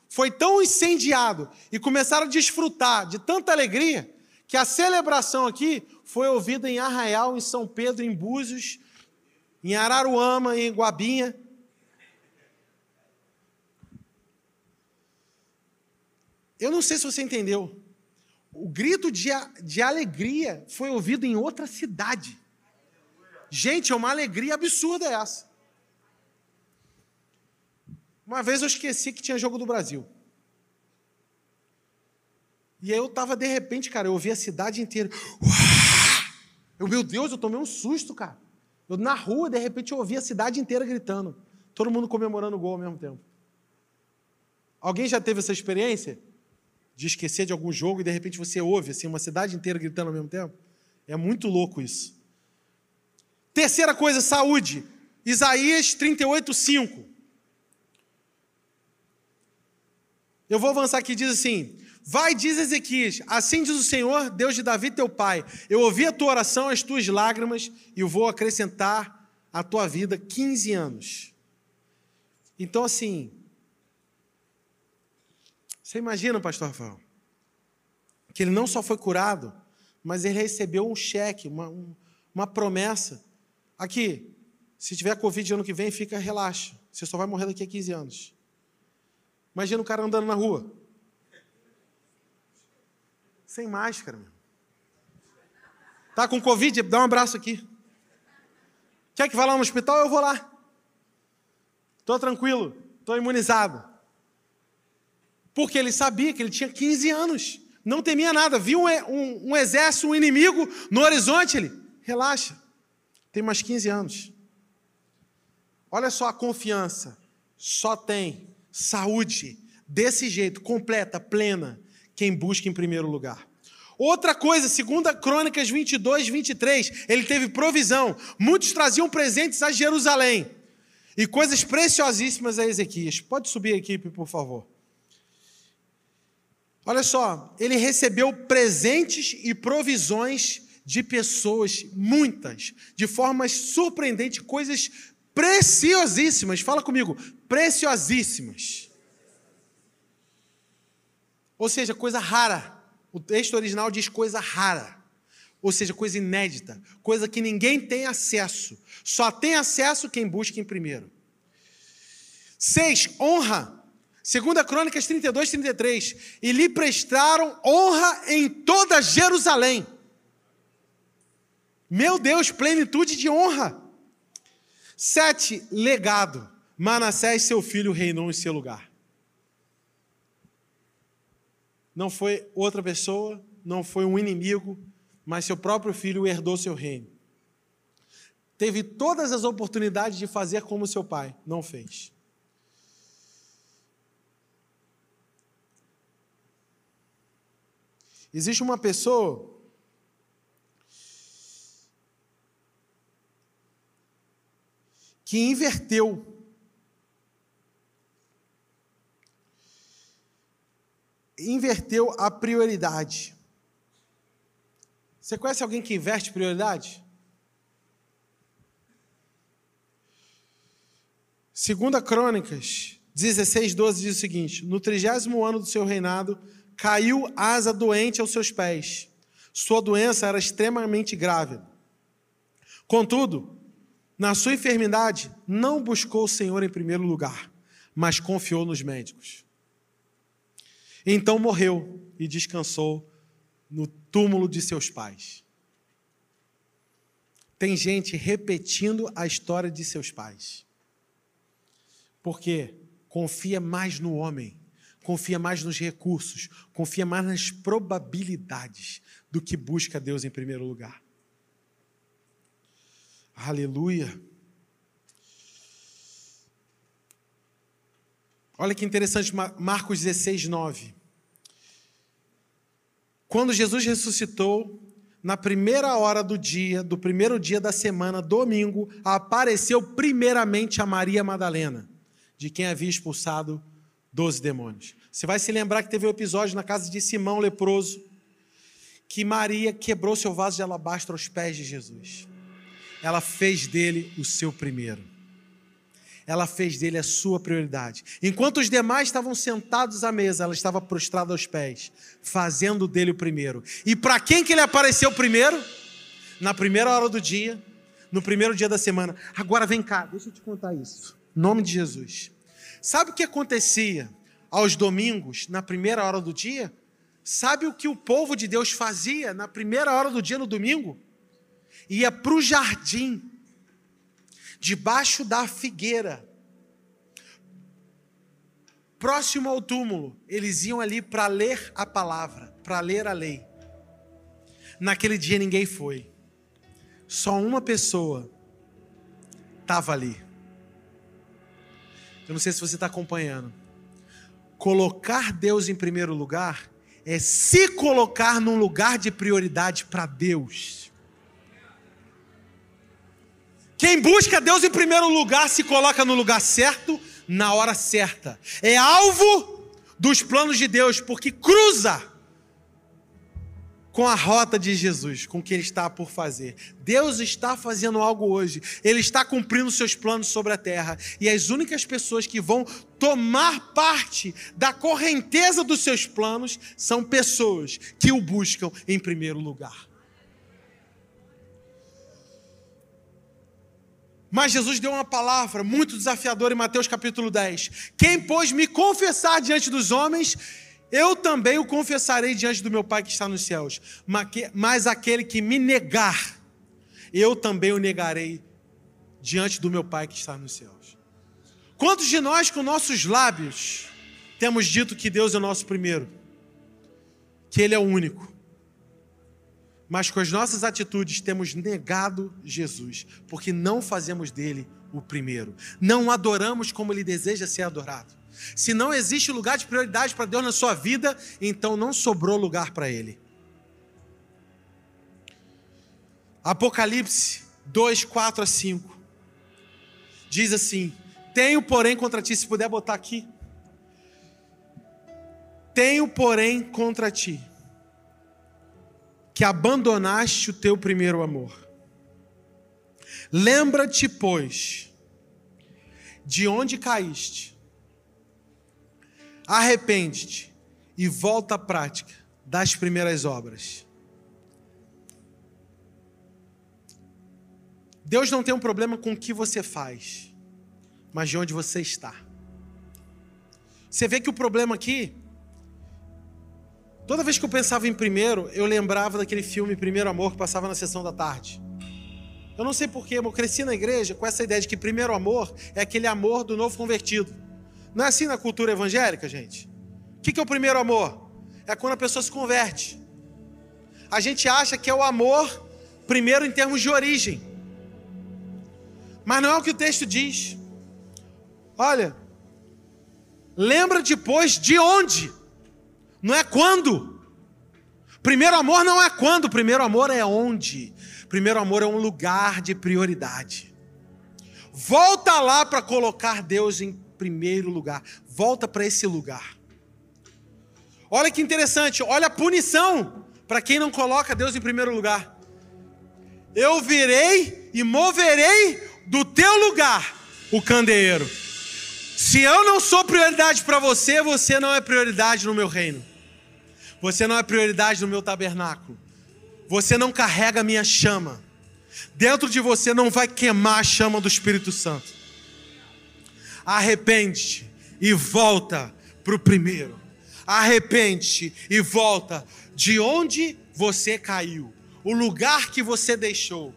foi tão incendiado e começaram a desfrutar de tanta alegria que a celebração aqui foi ouvida em Arraial, em São Pedro, em Búzios, em Araruama, em Guabinha. Eu não sei se você entendeu. O grito de, de alegria foi ouvido em outra cidade. Gente, é uma alegria absurda essa. Uma vez eu esqueci que tinha jogo do Brasil. E aí eu tava de repente, cara, eu ouvi a cidade inteira. Eu, meu Deus, eu tomei um susto, cara. Eu na rua, de repente, eu ouvi a cidade inteira gritando. Todo mundo comemorando o gol ao mesmo tempo. Alguém já teve essa experiência? De esquecer de algum jogo e de repente você ouve assim, uma cidade inteira gritando ao mesmo tempo? É muito louco isso. Terceira coisa, saúde. Isaías 38, 5. Eu vou avançar aqui, diz assim: Vai, diz Ezequias, assim diz o Senhor, Deus de Davi, teu pai: Eu ouvi a tua oração, as tuas lágrimas, e vou acrescentar à tua vida 15 anos. Então, assim, você imagina, pastor Rafael, que ele não só foi curado, mas ele recebeu um cheque, uma, uma promessa. Aqui, se tiver Covid ano que vem, fica, relaxa. Você só vai morrer daqui a 15 anos. Imagina o cara andando na rua. Sem máscara, meu. Tá com Covid? Dá um abraço aqui. Quer que vá lá no hospital? Eu vou lá. Estou tranquilo, estou imunizado. Porque ele sabia que ele tinha 15 anos, não temia nada. Viu um, um, um exército, um inimigo no horizonte. Ele, relaxa, tem mais 15 anos. Olha só a confiança. Só tem saúde desse jeito, completa, plena, quem busca em primeiro lugar. Outra coisa, segunda Crônicas 22, 23, ele teve provisão. Muitos traziam presentes a Jerusalém e coisas preciosíssimas a Ezequias. Pode subir a equipe, por favor. Olha só, ele recebeu presentes e provisões de pessoas, muitas, de formas surpreendentes, coisas preciosíssimas. Fala comigo, preciosíssimas. Ou seja, coisa rara. O texto original diz coisa rara. Ou seja, coisa inédita, coisa que ninguém tem acesso. Só tem acesso quem busca em primeiro. Seis, honra. Segunda Crônicas 32, 33. E lhe prestaram honra em toda Jerusalém. Meu Deus, plenitude de honra. Sete, legado. Manassés, seu filho, reinou em seu lugar. Não foi outra pessoa, não foi um inimigo, mas seu próprio filho herdou seu reino. Teve todas as oportunidades de fazer como seu pai, não fez. Existe uma pessoa que inverteu inverteu a prioridade. Você conhece alguém que inverte prioridade? Segunda Crônicas 16, 12 diz o seguinte: No trigésimo ano do seu reinado, caiu asa doente aos seus pés. Sua doença era extremamente grave. Contudo, na sua enfermidade, não buscou o Senhor em primeiro lugar, mas confiou nos médicos. Então morreu e descansou no túmulo de seus pais. Tem gente repetindo a história de seus pais. Porque confia mais no homem, confia mais nos recursos, confia mais nas probabilidades do que busca Deus em primeiro lugar. Aleluia. Olha que interessante, Marcos 16, 9. Quando Jesus ressuscitou, na primeira hora do dia, do primeiro dia da semana, domingo, apareceu primeiramente a Maria Madalena, de quem havia expulsado doze demônios. Você vai se lembrar que teve um episódio na casa de Simão leproso, que Maria quebrou seu vaso de alabastro aos pés de Jesus ela fez dele o seu primeiro. Ela fez dele a sua prioridade. Enquanto os demais estavam sentados à mesa, ela estava prostrada aos pés, fazendo dele o primeiro. E para quem que ele apareceu primeiro? Na primeira hora do dia, no primeiro dia da semana. Agora vem cá, deixa eu te contar isso. Nome de Jesus. Sabe o que acontecia aos domingos, na primeira hora do dia? Sabe o que o povo de Deus fazia na primeira hora do dia no domingo? ia para o jardim, debaixo da figueira, próximo ao túmulo, eles iam ali para ler a palavra, para ler a lei. Naquele dia ninguém foi, só uma pessoa estava ali. Eu não sei se você está acompanhando. Colocar Deus em primeiro lugar é se colocar num lugar de prioridade para Deus. Quem busca Deus em primeiro lugar se coloca no lugar certo, na hora certa. É alvo dos planos de Deus, porque cruza com a rota de Jesus, com o que ele está por fazer. Deus está fazendo algo hoje. Ele está cumprindo seus planos sobre a terra. E as únicas pessoas que vão tomar parte da correnteza dos seus planos são pessoas que o buscam em primeiro lugar. Mas Jesus deu uma palavra muito desafiadora em Mateus capítulo 10. Quem, pois, me confessar diante dos homens, eu também o confessarei diante do meu Pai que está nos céus. Mas aquele que me negar, eu também o negarei diante do meu Pai que está nos céus. Quantos de nós, com nossos lábios, temos dito que Deus é o nosso primeiro? Que Ele é o único. Mas com as nossas atitudes temos negado Jesus, porque não fazemos dele o primeiro. Não adoramos como Ele deseja ser adorado. Se não existe lugar de prioridade para Deus na sua vida, então não sobrou lugar para Ele. Apocalipse 2, 4 a 5. Diz assim: Tenho, porém, contra ti, se puder botar aqui. Tenho, porém, contra ti, que abandonaste o teu primeiro amor. Lembra-te, pois, de onde caíste arrepende-te e volta à prática das primeiras obras. Deus não tem um problema com o que você faz, mas de onde você está. Você vê que o problema aqui, toda vez que eu pensava em primeiro, eu lembrava daquele filme Primeiro Amor que passava na sessão da tarde. Eu não sei porquê, eu cresci na igreja com essa ideia de que primeiro amor é aquele amor do novo convertido. Não é assim na cultura evangélica, gente? O que é o primeiro amor? É quando a pessoa se converte. A gente acha que é o amor, primeiro em termos de origem. Mas não é o que o texto diz. Olha, lembra depois de onde, não é quando. Primeiro amor não é quando, primeiro amor é onde. Primeiro amor é um lugar de prioridade. Volta lá para colocar Deus em primeiro lugar. Volta para esse lugar. Olha que interessante, olha a punição para quem não coloca Deus em primeiro lugar. Eu virei e moverei do teu lugar o candeeiro. Se eu não sou prioridade para você, você não é prioridade no meu reino. Você não é prioridade no meu tabernáculo. Você não carrega a minha chama. Dentro de você não vai queimar a chama do Espírito Santo arrepende-te e volta para o primeiro. Arrepende-te e volta de onde você caiu, o lugar que você deixou.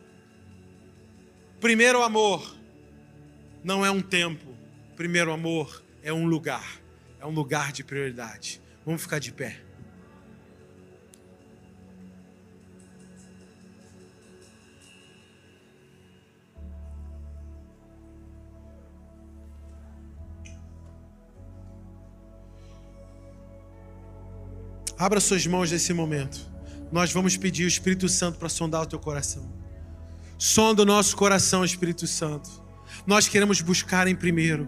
Primeiro amor não é um tempo, primeiro amor é um lugar, é um lugar de prioridade. Vamos ficar de pé. Abra suas mãos nesse momento. Nós vamos pedir o Espírito Santo para sondar o teu coração. Sonda o nosso coração, Espírito Santo. Nós queremos buscar em primeiro.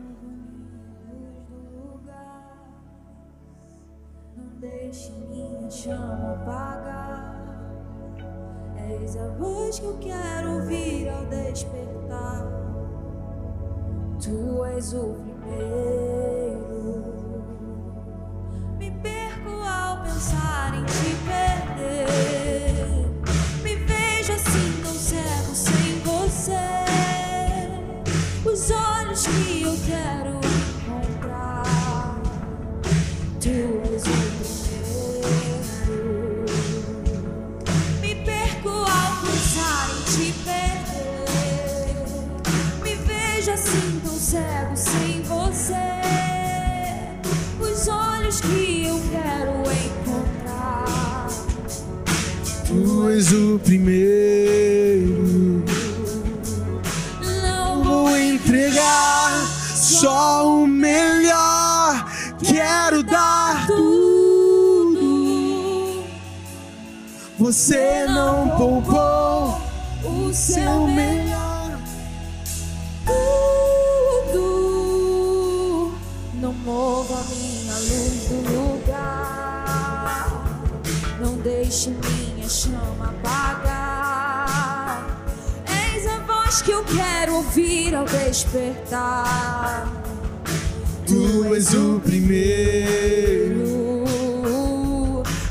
És o primeiro.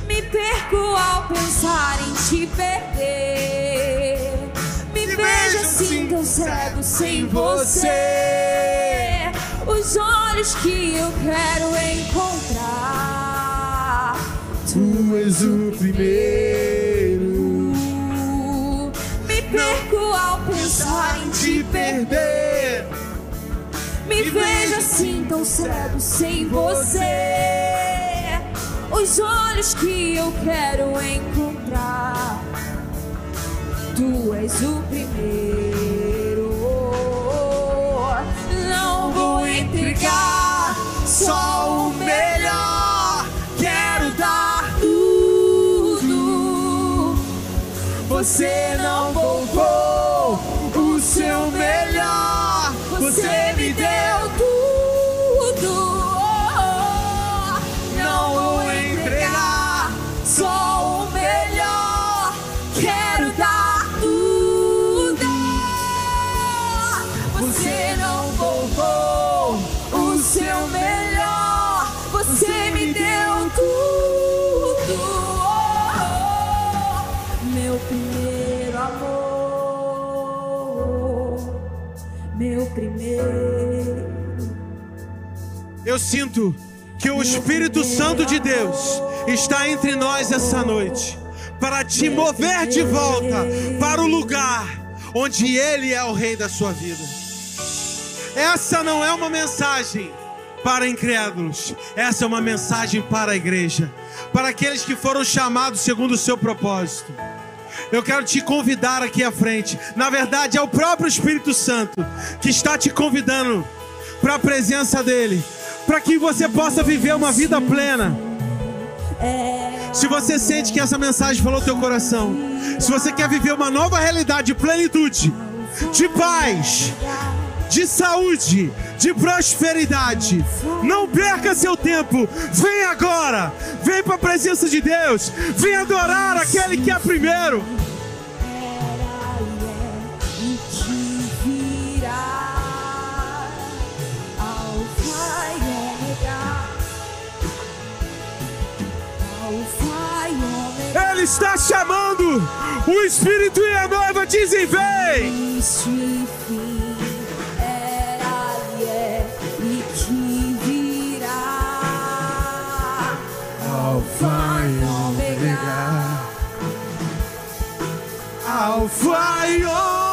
Me perco ao pensar em te perder. Me vejo assim tão cego sem você. Os olhos que eu quero encontrar. Tu és o primeiro. Me perco ao pensar em te perder. Vejo assim tão cego sem você. Os olhos que eu quero encontrar. Tu és o primeiro. Não vou entregar só o melhor. Quero dar tudo. Você não poupou Eu sinto que o Espírito Santo de Deus está entre nós essa noite para te mover de volta para o lugar onde Ele é o Rei da sua vida. Essa não é uma mensagem para incrédulos, essa é uma mensagem para a igreja, para aqueles que foram chamados segundo o seu propósito. Eu quero te convidar aqui à frente. Na verdade, é o próprio Espírito Santo que está te convidando para a presença dele, para que você possa viver uma vida plena. Se você sente que essa mensagem falou teu coração, se você quer viver uma nova realidade de plenitude, de paz, de saúde, de prosperidade, não perca seu tempo. Vem agora, vem para a presença de Deus, vem adorar aquele que é primeiro. Ele está chamando, o Espírito e a noiva dizem: Vem. E é virá Alfa e Ômega Alfa e Ômega,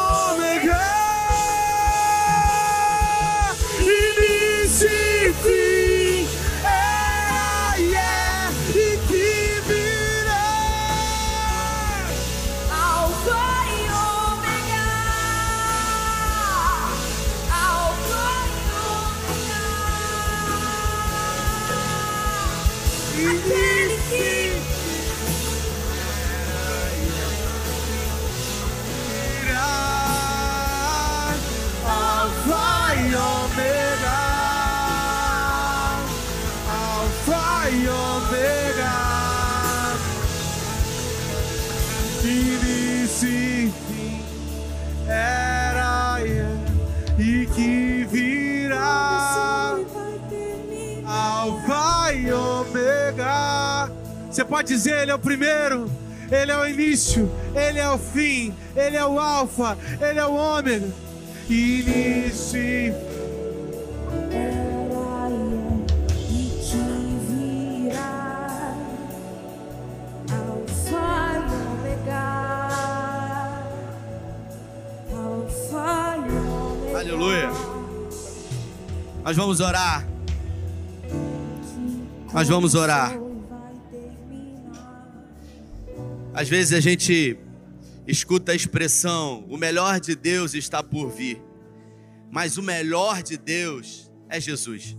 Você pode dizer, Ele é o primeiro, Ele é o início, Ele é o fim, Ele é o Alfa, Ele é o Ômega. Início e Aleluia. Nós vamos orar. Nós vamos orar. Às vezes a gente escuta a expressão: o melhor de Deus está por vir. Mas o melhor de Deus é Jesus.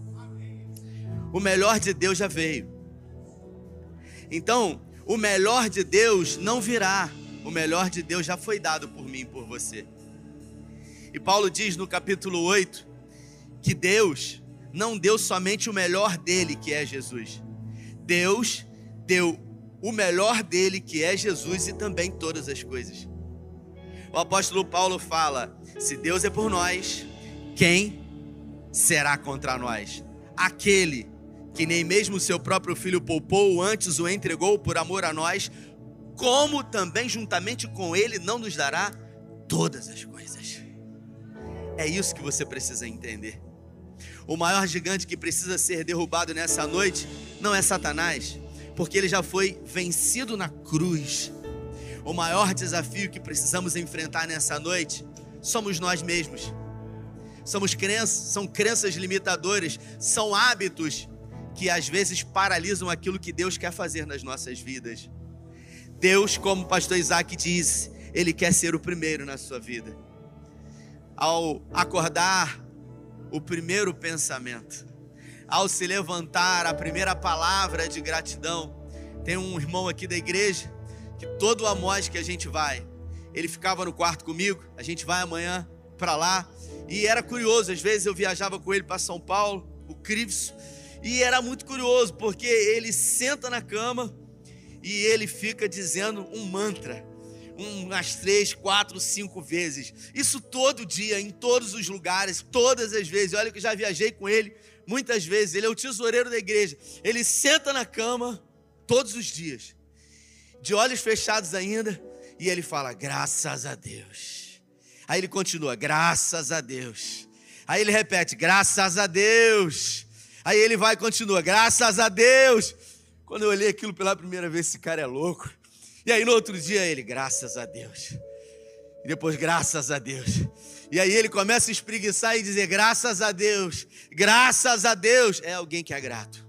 O melhor de Deus já veio. Então, o melhor de Deus não virá. O melhor de Deus já foi dado por mim por você. E Paulo diz no capítulo 8 que Deus não deu somente o melhor dele, que é Jesus. Deus deu o melhor dele, que é Jesus e também todas as coisas. O apóstolo Paulo fala: se Deus é por nós, quem será contra nós? Aquele que nem mesmo seu próprio filho poupou, antes o entregou por amor a nós, como também juntamente com ele não nos dará todas as coisas. É isso que você precisa entender. O maior gigante que precisa ser derrubado nessa noite não é Satanás, porque ele já foi vencido na cruz. O maior desafio que precisamos enfrentar nessa noite somos nós mesmos. Somos crenças, são crenças limitadoras, são hábitos que às vezes paralisam aquilo que Deus quer fazer nas nossas vidas. Deus, como o pastor Isaac disse, ele quer ser o primeiro na sua vida. Ao acordar, o primeiro pensamento. Ao se levantar, a primeira palavra de gratidão. Tem um irmão aqui da igreja que todo Amós que a gente vai, ele ficava no quarto comigo. A gente vai amanhã para lá. E era curioso, às vezes eu viajava com ele para São Paulo, o Crivso, e era muito curioso, porque ele senta na cama e ele fica dizendo um mantra umas três, quatro, cinco vezes. Isso todo dia, em todos os lugares, todas as vezes. Olha que eu já viajei com ele muitas vezes. Ele é o tesoureiro da igreja. Ele senta na cama todos os dias, de olhos fechados ainda, e ele fala: graças a Deus. Aí ele continua: graças a Deus. Aí ele repete: graças a Deus. Aí ele vai e continua: graças a Deus. Quando eu olhei aquilo pela primeira vez, esse cara é louco. E aí no outro dia ele, graças a Deus. E depois, graças a Deus. E aí ele começa a espreguiçar e dizer: graças a Deus, graças a Deus. É alguém que é grato.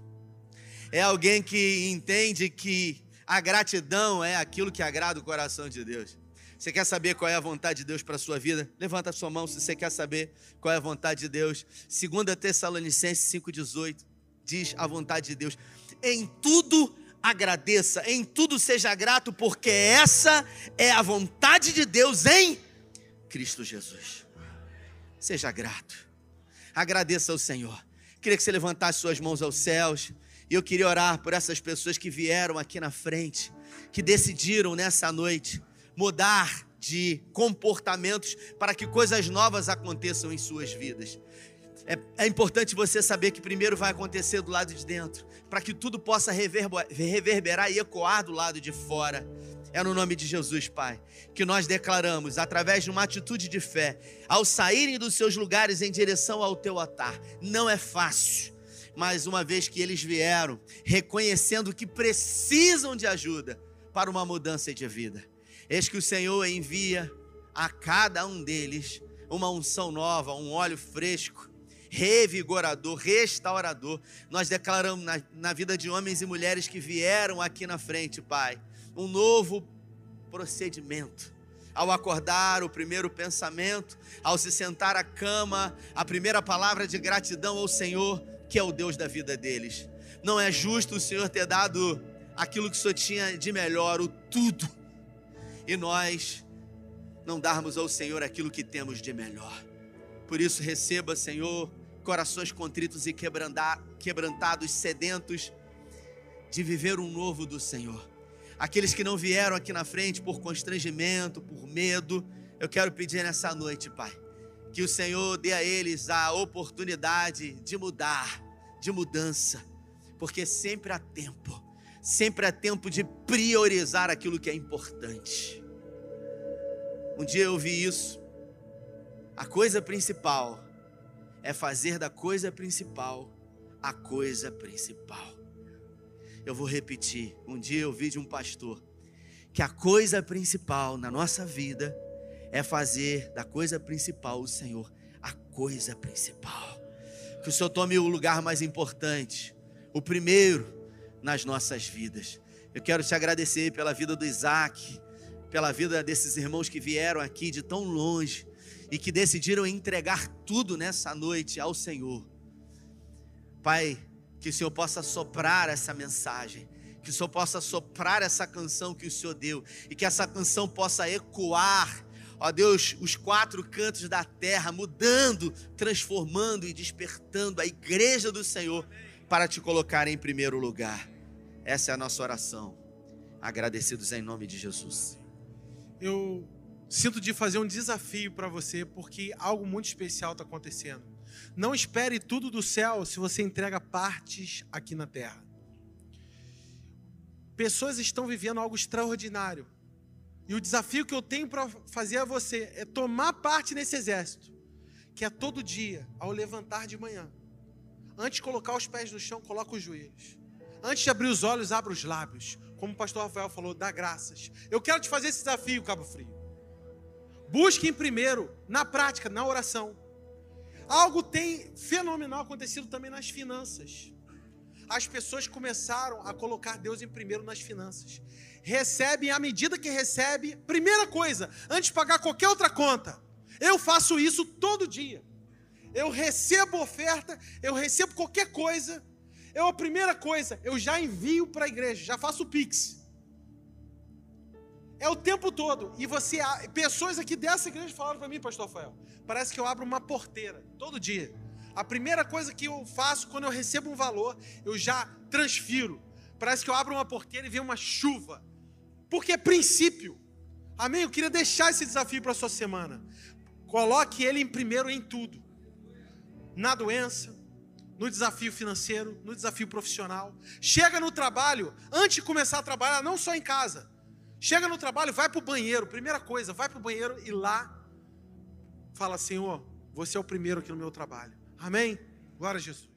É alguém que entende que a gratidão é aquilo que agrada o coração de Deus. Você quer saber qual é a vontade de Deus para a sua vida? Levanta a sua mão se você quer saber qual é a vontade de Deus. 2 Tessalonicenses 5,18 diz a vontade de Deus. Em tudo agradeça, em tudo seja grato, porque essa é a vontade de Deus em Cristo Jesus. Seja grato, agradeça ao Senhor. Queria que você levantasse suas mãos aos céus, e eu queria orar por essas pessoas que vieram aqui na frente, que decidiram nessa noite mudar de comportamentos para que coisas novas aconteçam em suas vidas. É, é, importante você saber que primeiro vai acontecer do lado de dentro, para que tudo possa reverberar e ecoar do lado de fora. É no nome de Jesus, Pai, que nós declaramos, através de uma atitude de fé, ao saírem dos seus lugares em direção ao teu altar. Não é fácil, mas uma vez que eles vieram, reconhecendo que precisam de ajuda para uma mudança de vida, eis que o Senhor envia a cada um deles uma unção nova, um óleo fresco revigorador, restaurador. Nós declaramos na, na vida de homens e mulheres que vieram aqui na frente, Pai, um novo procedimento. Ao acordar, o primeiro pensamento, ao se sentar à cama, a primeira palavra de gratidão ao Senhor, que é o Deus da vida deles. Não é justo o Senhor ter dado aquilo que Senhor tinha de melhor, o tudo, e nós não darmos ao Senhor aquilo que temos de melhor. Por isso, receba, Senhor, corações contritos e quebrantados, sedentos de viver um novo do Senhor. Aqueles que não vieram aqui na frente por constrangimento, por medo, eu quero pedir nessa noite, Pai, que o Senhor dê a eles a oportunidade de mudar, de mudança, porque sempre há tempo, sempre há tempo de priorizar aquilo que é importante. Um dia eu vi isso a coisa principal é fazer da coisa principal a coisa principal. Eu vou repetir. Um dia eu vi de um pastor que a coisa principal na nossa vida é fazer da coisa principal o Senhor a coisa principal. Que o Senhor tome o lugar mais importante, o primeiro nas nossas vidas. Eu quero te agradecer pela vida do Isaac, pela vida desses irmãos que vieram aqui de tão longe e que decidiram entregar tudo nessa noite ao Senhor. Pai, que o Senhor possa soprar essa mensagem, que o Senhor possa soprar essa canção que o Senhor deu e que essa canção possa ecoar, ó Deus, os quatro cantos da terra, mudando, transformando e despertando a igreja do Senhor para te colocar em primeiro lugar. Essa é a nossa oração. agradecidos em nome de Jesus. Eu sinto de fazer um desafio para você, porque algo muito especial está acontecendo. Não espere tudo do céu se você entrega partes aqui na terra. Pessoas estão vivendo algo extraordinário. E o desafio que eu tenho para fazer a você é tomar parte nesse exército, que é todo dia, ao levantar de manhã. Antes de colocar os pés no chão, coloca os joelhos. Antes de abrir os olhos, abra os lábios. Como o pastor Rafael falou, dá graças. Eu quero te fazer esse desafio, Cabo Frio. Busque em primeiro, na prática, na oração. Algo tem fenomenal acontecido também nas finanças. As pessoas começaram a colocar Deus em primeiro nas finanças. Recebem à medida que recebe, primeira coisa, antes de pagar qualquer outra conta. Eu faço isso todo dia. Eu recebo oferta, eu recebo qualquer coisa. Eu a primeira coisa, eu já envio para a igreja, já faço o pix. É o tempo todo. E você, pessoas aqui dessa igreja falaram para mim, pastor Rafael, parece que eu abro uma porteira todo dia. A primeira coisa que eu faço quando eu recebo um valor, eu já transfiro. Parece que eu abro uma porteira e vem uma chuva. Porque é princípio. Amém? Eu queria deixar esse desafio para a sua semana. Coloque ele em primeiro em tudo. Na doença, no desafio financeiro, no desafio profissional. Chega no trabalho, antes de começar a trabalhar, não só em casa Chega no trabalho, vai para o banheiro, primeira coisa, vai para o banheiro e lá fala: Senhor, você é o primeiro aqui no meu trabalho. Amém? Glória a Jesus.